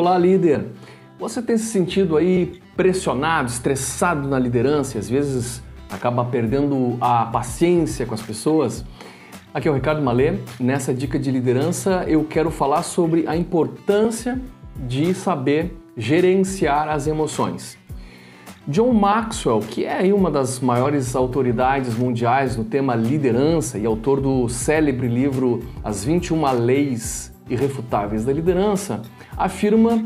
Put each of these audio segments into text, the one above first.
Olá, líder. Você tem se sentido aí pressionado, estressado na liderança e às vezes acaba perdendo a paciência com as pessoas? Aqui é o Ricardo Malê. Nessa dica de liderança, eu quero falar sobre a importância de saber gerenciar as emoções. John Maxwell, que é uma das maiores autoridades mundiais no tema liderança e autor do célebre livro As 21 Leis Irrefutáveis da Liderança, afirma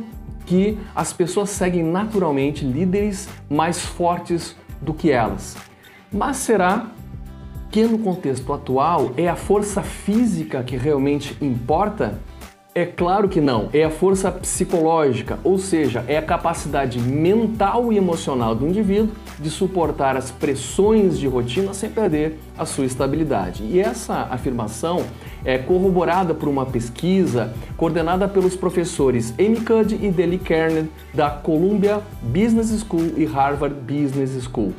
que as pessoas seguem naturalmente líderes mais fortes do que elas. Mas será que no contexto atual é a força física que realmente importa? É claro que não, é a força psicológica, ou seja, é a capacidade mental e emocional do indivíduo de suportar as pressões de rotina sem perder a sua estabilidade. E essa afirmação é corroborada por uma pesquisa coordenada pelos professores Amy Cuddy e Deli Kernan da Columbia Business School e Harvard Business School.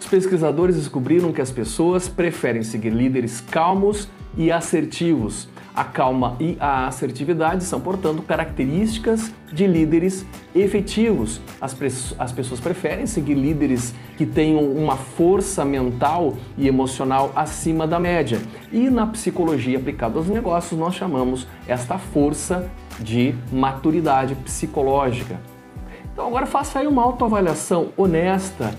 Os pesquisadores descobriram que as pessoas preferem seguir líderes calmos e assertivos a calma e a assertividade são, portanto, características de líderes efetivos. As, as pessoas preferem seguir líderes que tenham uma força mental e emocional acima da média. E na psicologia aplicada aos negócios, nós chamamos esta força de maturidade psicológica. Então, agora faça aí uma autoavaliação honesta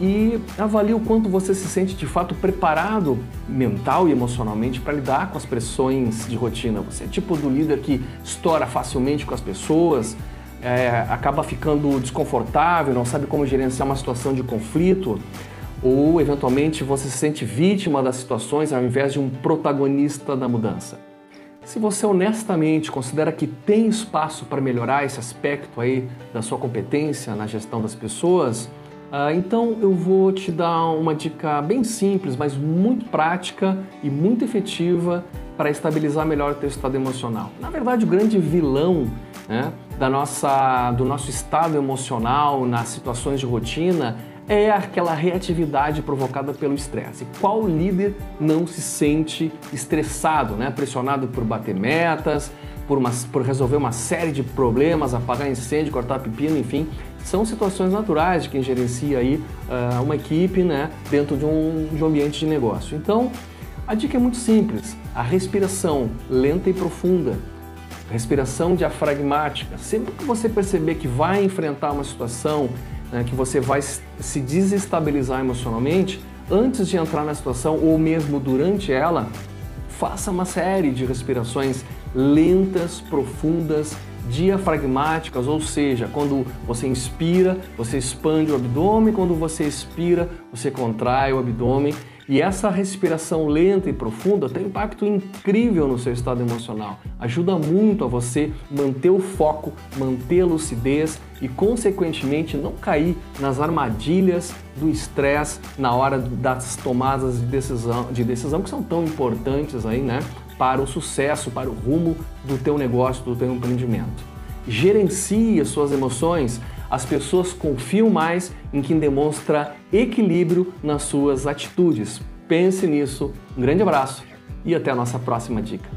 e avalie o quanto você se sente de fato preparado mental e emocionalmente para lidar com as pressões de rotina. Você é tipo do líder que estoura facilmente com as pessoas, é, acaba ficando desconfortável, não sabe como gerenciar uma situação de conflito, ou eventualmente você se sente vítima das situações ao invés de um protagonista da mudança. Se você honestamente considera que tem espaço para melhorar esse aspecto aí da sua competência na gestão das pessoas, ah, então eu vou te dar uma dica bem simples, mas muito prática e muito efetiva para estabilizar melhor o teu estado emocional. Na verdade, o grande vilão né, da nossa, do nosso estado emocional nas situações de rotina é aquela reatividade provocada pelo estresse. Qual líder não se sente estressado, né? pressionado por bater metas, por, uma, por resolver uma série de problemas, apagar incêndio, cortar pepino, enfim, são situações naturais de quem gerencia aí uh, uma equipe né, dentro de um, de um ambiente de negócio. Então, a dica é muito simples: a respiração lenta e profunda, respiração diafragmática. Sempre que você perceber que vai enfrentar uma situação, né, que você vai se desestabilizar emocionalmente, antes de entrar na situação ou mesmo durante ela, faça uma série de respirações lentas, profundas diafragmáticas, ou seja, quando você inspira, você expande o abdômen, quando você expira, você contrai o abdômen. E essa respiração lenta e profunda tem um impacto incrível no seu estado emocional. Ajuda muito a você manter o foco, manter a lucidez e, consequentemente, não cair nas armadilhas do estresse na hora das tomadas de decisão, de decisão que são tão importantes aí, né? Para o sucesso, para o rumo do teu negócio, do teu empreendimento. Gerencie as suas emoções. As pessoas confiam mais em quem demonstra equilíbrio nas suas atitudes. Pense nisso. Um grande abraço e até a nossa próxima dica.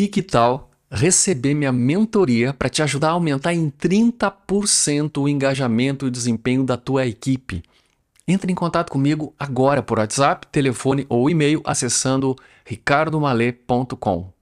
E que tal receber minha mentoria para te ajudar a aumentar em 30% o engajamento e desempenho da tua equipe? Entre em contato comigo agora por WhatsApp, telefone ou e-mail acessando ricardomale.com.